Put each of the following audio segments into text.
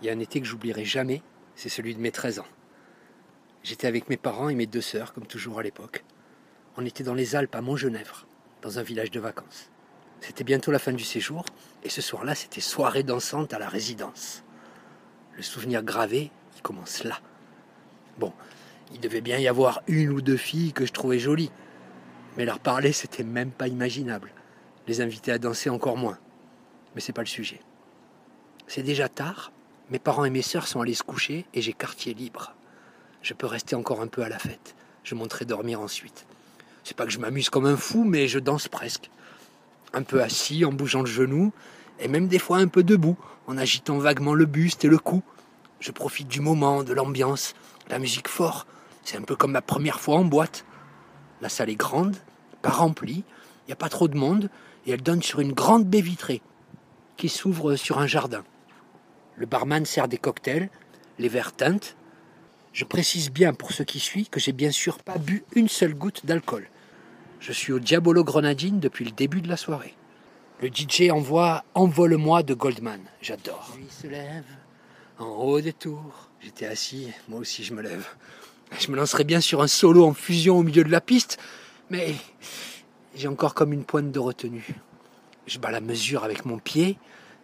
Il y a un été que j'oublierai jamais, c'est celui de mes 13 ans. J'étais avec mes parents et mes deux sœurs, comme toujours à l'époque. On était dans les Alpes à Montgenèvre, dans un village de vacances. C'était bientôt la fin du séjour, et ce soir-là, c'était soirée dansante à la résidence. Le souvenir gravé, il commence là. Bon, il devait bien y avoir une ou deux filles que je trouvais jolies, mais leur parler, c'était même pas imaginable. Les inviter à danser encore moins. Mais c'est pas le sujet. C'est déjà tard, mes parents et mes sœurs sont allés se coucher et j'ai quartier libre. Je peux rester encore un peu à la fête. Je monterai dormir ensuite. C'est pas que je m'amuse comme un fou, mais je danse presque. Un peu assis, en bougeant le genou, et même des fois un peu debout, en agitant vaguement le buste et le cou. Je profite du moment, de l'ambiance, la musique fort. C'est un peu comme ma première fois en boîte. La salle est grande, pas remplie, il n'y a pas trop de monde, et elle donne sur une grande baie vitrée qui s'ouvre sur un jardin. Le barman sert des cocktails, les verres teintent. Je précise bien pour ceux qui suivent que j'ai bien sûr pas bu une seule goutte d'alcool. Je suis au Diabolo Grenadine depuis le début de la soirée. Le DJ envoie Envole-moi de Goldman. J'adore. Lui se lève en haut des tours. J'étais assis, moi aussi je me lève. Je me lancerai bien sur un solo en fusion au milieu de la piste, mais j'ai encore comme une pointe de retenue. Je bats la mesure avec mon pied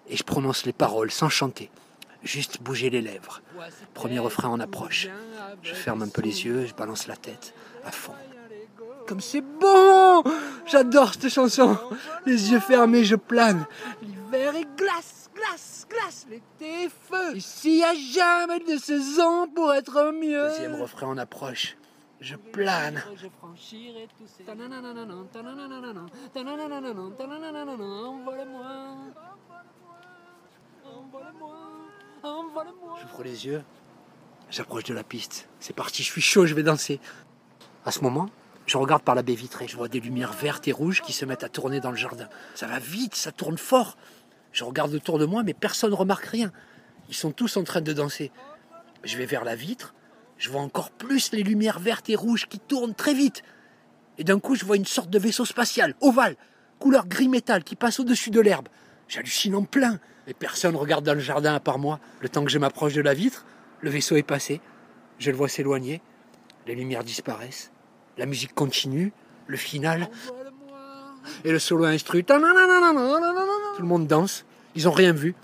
et je prononce les paroles sans chanter juste bouger les lèvres. Premier refrain en approche. Je ferme un peu les yeux, je balance la tête à fond. Comme c'est bon J'adore cette chanson Les yeux fermés, je plane. L'hiver est glace, glace, glace, l'été est feu. Ici, y a jamais de saison pour être mieux. Deuxième refrain en approche. Je plane. J'ouvre les yeux, j'approche de la piste. C'est parti, je suis chaud, je vais danser. À ce moment, je regarde par la baie vitrée, je vois des lumières vertes et rouges qui se mettent à tourner dans le jardin. Ça va vite, ça tourne fort. Je regarde autour de moi, mais personne ne remarque rien. Ils sont tous en train de danser. Je vais vers la vitre, je vois encore plus les lumières vertes et rouges qui tournent très vite. Et d'un coup, je vois une sorte de vaisseau spatial, ovale, couleur gris métal, qui passe au-dessus de l'herbe. J'hallucine en plein. Et personne regarde dans le jardin à part moi. Le temps que je m'approche de la vitre, le vaisseau est passé. Je le vois s'éloigner. Les lumières disparaissent. La musique continue. Le final. Et le solo instru. Tout le monde danse. Ils n'ont rien vu.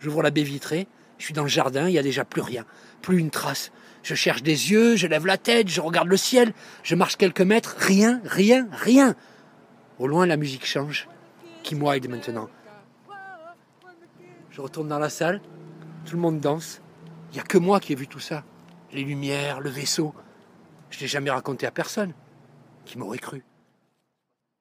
J'ouvre la baie vitrée. Je suis dans le jardin. Il n'y a déjà plus rien. Plus une trace. Je cherche des yeux. Je lève la tête. Je regarde le ciel. Je marche quelques mètres. Rien, rien, rien. Au loin, la musique change. Qui Wilde maintenant. Je retourne dans la salle, tout le monde danse. Il n'y a que moi qui ai vu tout ça. Les lumières, le vaisseau. Je l'ai jamais raconté à personne. Qui m'aurait cru